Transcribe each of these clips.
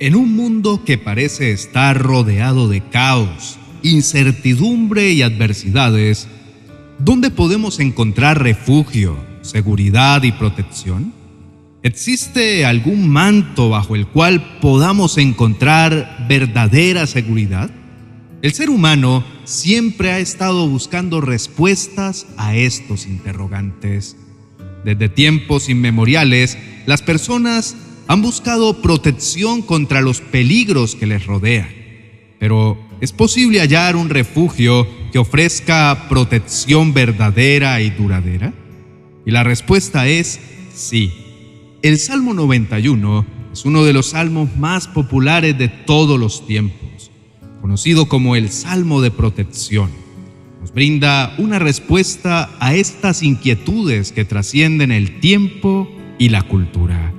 En un mundo que parece estar rodeado de caos, incertidumbre y adversidades, ¿dónde podemos encontrar refugio, seguridad y protección? ¿Existe algún manto bajo el cual podamos encontrar verdadera seguridad? El ser humano siempre ha estado buscando respuestas a estos interrogantes. Desde tiempos inmemoriales, las personas han buscado protección contra los peligros que les rodean. Pero ¿es posible hallar un refugio que ofrezca protección verdadera y duradera? Y la respuesta es sí. El Salmo 91 es uno de los salmos más populares de todos los tiempos, conocido como el Salmo de Protección. Nos brinda una respuesta a estas inquietudes que trascienden el tiempo y la cultura.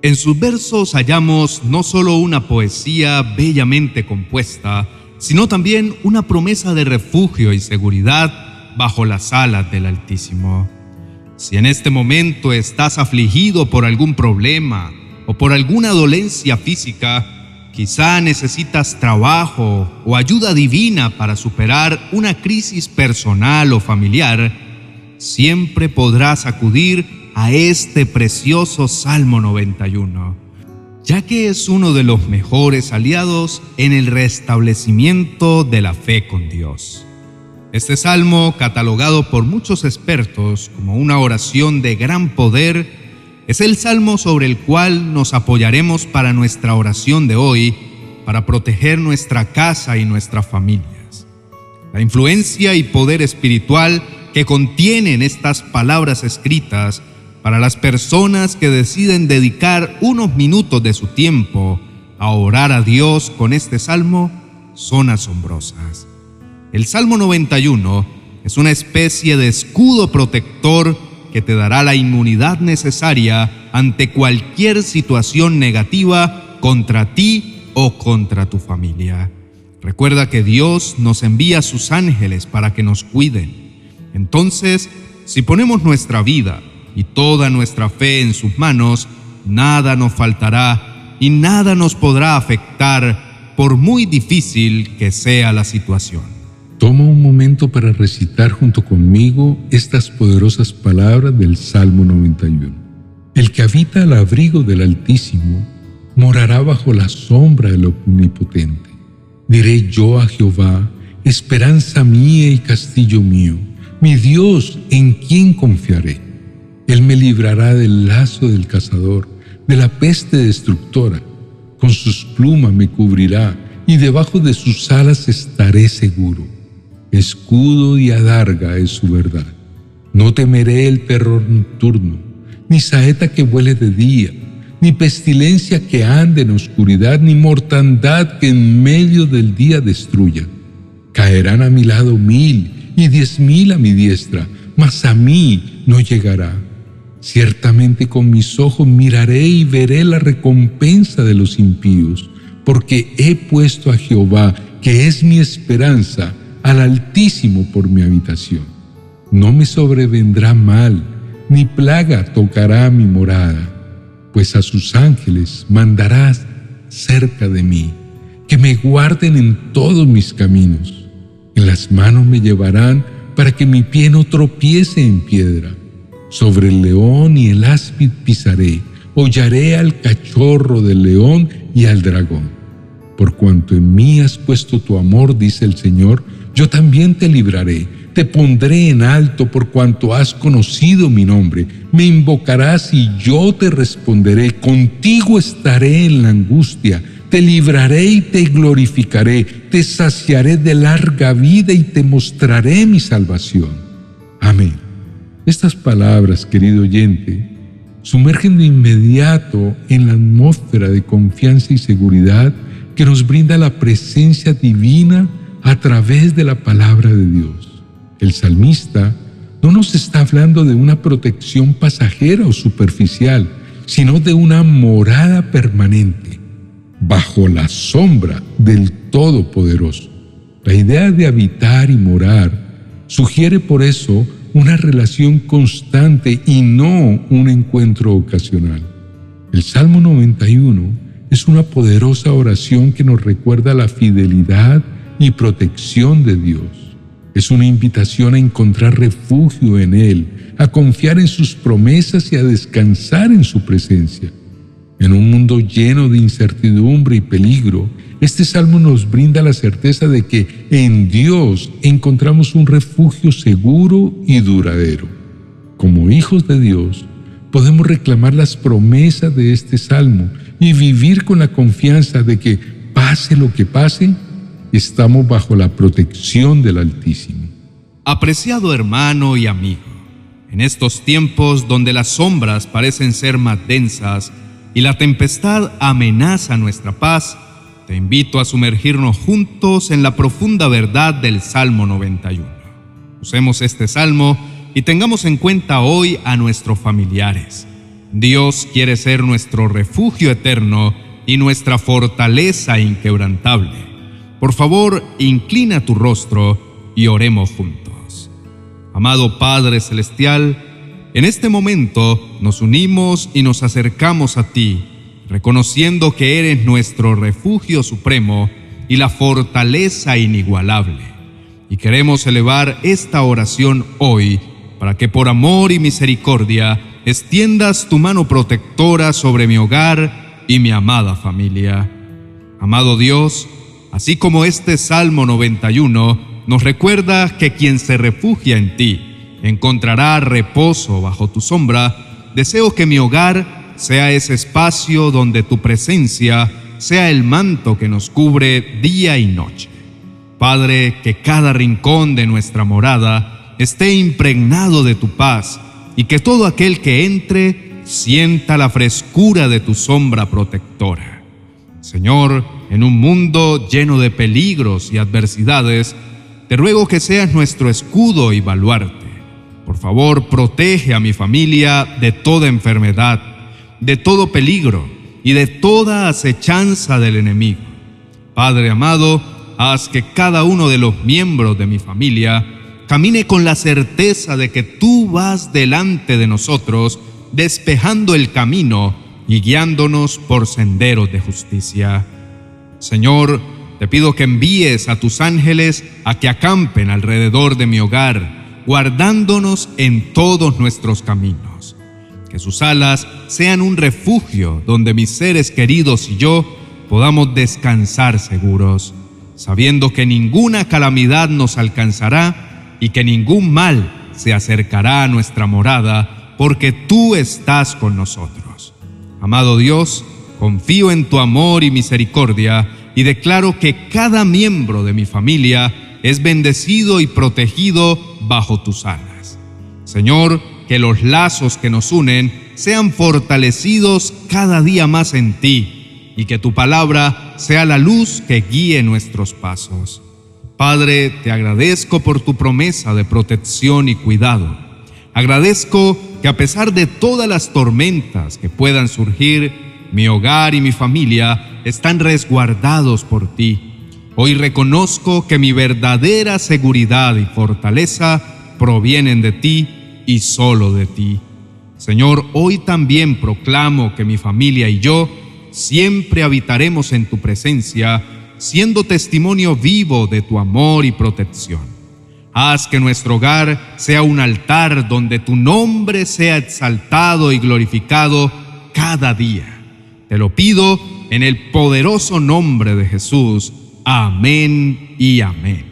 En sus versos hallamos no solo una poesía bellamente compuesta, sino también una promesa de refugio y seguridad bajo las alas del Altísimo. Si en este momento estás afligido por algún problema o por alguna dolencia física, quizá necesitas trabajo o ayuda divina para superar una crisis personal o familiar, siempre podrás acudir a este precioso Salmo 91, ya que es uno de los mejores aliados en el restablecimiento de la fe con Dios. Este salmo, catalogado por muchos expertos como una oración de gran poder, es el salmo sobre el cual nos apoyaremos para nuestra oración de hoy, para proteger nuestra casa y nuestras familias. La influencia y poder espiritual que contienen estas palabras escritas para las personas que deciden dedicar unos minutos de su tiempo a orar a Dios con este salmo son asombrosas. El Salmo 91 es una especie de escudo protector que te dará la inmunidad necesaria ante cualquier situación negativa contra ti o contra tu familia. Recuerda que Dios nos envía sus ángeles para que nos cuiden. Entonces, si ponemos nuestra vida, y toda nuestra fe en sus manos, nada nos faltará y nada nos podrá afectar por muy difícil que sea la situación. Toma un momento para recitar junto conmigo estas poderosas palabras del Salmo 91. El que habita al abrigo del Altísimo morará bajo la sombra del Omnipotente. Diré yo a Jehová, esperanza mía y castillo mío, mi Dios en quien confiaré. Él me librará del lazo del cazador, de la peste destructora. Con sus plumas me cubrirá y debajo de sus alas estaré seguro. Escudo y adarga es su verdad. No temeré el terror nocturno, ni saeta que vuele de día, ni pestilencia que ande en oscuridad, ni mortandad que en medio del día destruya. Caerán a mi lado mil y diez mil a mi diestra, mas a mí no llegará. Ciertamente con mis ojos miraré y veré la recompensa de los impíos, porque he puesto a Jehová, que es mi esperanza, al Altísimo por mi habitación. No me sobrevendrá mal, ni plaga tocará mi morada, pues a sus ángeles mandarás cerca de mí, que me guarden en todos mis caminos. En las manos me llevarán para que mi pie no tropiece en piedra sobre el león y el áspid pisaré, hollaré al cachorro del león y al dragón. Por cuanto en mí has puesto tu amor, dice el Señor, yo también te libraré, te pondré en alto por cuanto has conocido mi nombre. Me invocarás y yo te responderé, contigo estaré en la angustia, te libraré y te glorificaré, te saciaré de larga vida y te mostraré mi salvación. Amén. Estas palabras, querido oyente, sumergen de inmediato en la atmósfera de confianza y seguridad que nos brinda la presencia divina a través de la palabra de Dios. El salmista no nos está hablando de una protección pasajera o superficial, sino de una morada permanente, bajo la sombra del Todopoderoso. La idea de habitar y morar sugiere por eso una relación constante y no un encuentro ocasional. El Salmo 91 es una poderosa oración que nos recuerda la fidelidad y protección de Dios. Es una invitación a encontrar refugio en Él, a confiar en sus promesas y a descansar en su presencia. En un mundo lleno de incertidumbre y peligro, este salmo nos brinda la certeza de que en Dios encontramos un refugio seguro y duradero. Como hijos de Dios, podemos reclamar las promesas de este salmo y vivir con la confianza de que, pase lo que pase, estamos bajo la protección del Altísimo. Apreciado hermano y amigo, en estos tiempos donde las sombras parecen ser más densas y la tempestad amenaza nuestra paz, te invito a sumergirnos juntos en la profunda verdad del Salmo 91. Usemos este salmo y tengamos en cuenta hoy a nuestros familiares. Dios quiere ser nuestro refugio eterno y nuestra fortaleza inquebrantable. Por favor, inclina tu rostro y oremos juntos. Amado Padre Celestial, en este momento nos unimos y nos acercamos a ti, reconociendo que eres nuestro refugio supremo y la fortaleza inigualable. Y queremos elevar esta oración hoy para que por amor y misericordia extiendas tu mano protectora sobre mi hogar y mi amada familia. Amado Dios, así como este Salmo 91 nos recuerda que quien se refugia en ti encontrará reposo bajo tu sombra, deseo que mi hogar sea ese espacio donde tu presencia sea el manto que nos cubre día y noche. Padre, que cada rincón de nuestra morada esté impregnado de tu paz y que todo aquel que entre sienta la frescura de tu sombra protectora. Señor, en un mundo lleno de peligros y adversidades, te ruego que seas nuestro escudo y baluarte. Por favor, protege a mi familia de toda enfermedad, de todo peligro y de toda acechanza del enemigo. Padre amado, haz que cada uno de los miembros de mi familia camine con la certeza de que tú vas delante de nosotros, despejando el camino y guiándonos por senderos de justicia. Señor, te pido que envíes a tus ángeles a que acampen alrededor de mi hogar, guardándonos en todos nuestros caminos. Que sus alas sean un refugio donde mis seres queridos y yo podamos descansar seguros, sabiendo que ninguna calamidad nos alcanzará y que ningún mal se acercará a nuestra morada, porque tú estás con nosotros. Amado Dios, confío en tu amor y misericordia y declaro que cada miembro de mi familia es bendecido y protegido bajo tus alas. Señor, que los lazos que nos unen sean fortalecidos cada día más en ti y que tu palabra sea la luz que guíe nuestros pasos. Padre, te agradezco por tu promesa de protección y cuidado. Agradezco que a pesar de todas las tormentas que puedan surgir, mi hogar y mi familia están resguardados por ti. Hoy reconozco que mi verdadera seguridad y fortaleza provienen de ti y solo de ti. Señor, hoy también proclamo que mi familia y yo siempre habitaremos en tu presencia siendo testimonio vivo de tu amor y protección. Haz que nuestro hogar sea un altar donde tu nombre sea exaltado y glorificado cada día. Te lo pido en el poderoso nombre de Jesús. Amén y amén.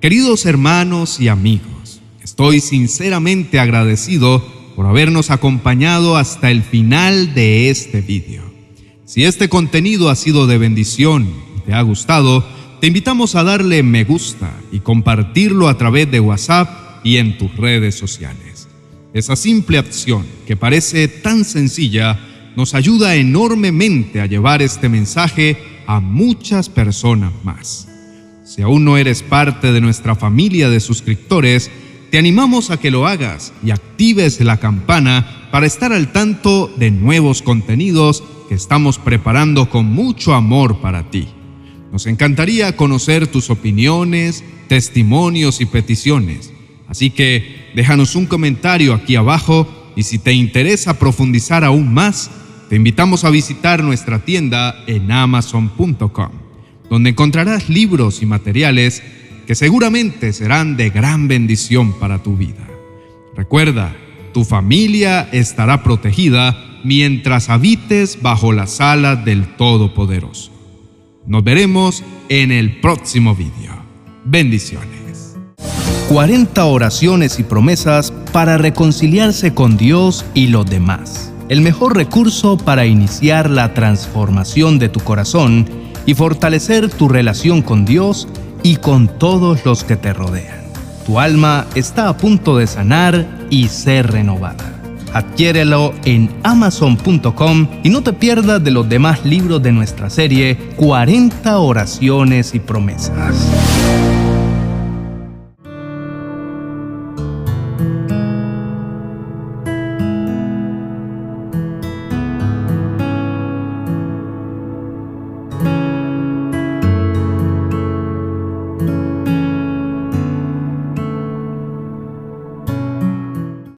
Queridos hermanos y amigos, estoy sinceramente agradecido por habernos acompañado hasta el final de este vídeo. Si este contenido ha sido de bendición te ha gustado, te invitamos a darle me gusta y compartirlo a través de WhatsApp y en tus redes sociales. Esa simple acción, que parece tan sencilla, nos ayuda enormemente a llevar este mensaje a muchas personas más. Si aún no eres parte de nuestra familia de suscriptores, te animamos a que lo hagas y actives la campana para estar al tanto de nuevos contenidos que estamos preparando con mucho amor para ti. Nos encantaría conocer tus opiniones, testimonios y peticiones. Así que déjanos un comentario aquí abajo y si te interesa profundizar aún más, te invitamos a visitar nuestra tienda en amazon.com, donde encontrarás libros y materiales que seguramente serán de gran bendición para tu vida. Recuerda, tu familia estará protegida mientras habites bajo las alas del Todopoderoso. Nos veremos en el próximo video. Bendiciones. 40 oraciones y promesas para reconciliarse con Dios y los demás. El mejor recurso para iniciar la transformación de tu corazón y fortalecer tu relación con Dios y con todos los que te rodean. Tu alma está a punto de sanar y ser renovada. Adquiérelo en amazon.com y no te pierdas de los demás libros de nuestra serie 40 oraciones y promesas.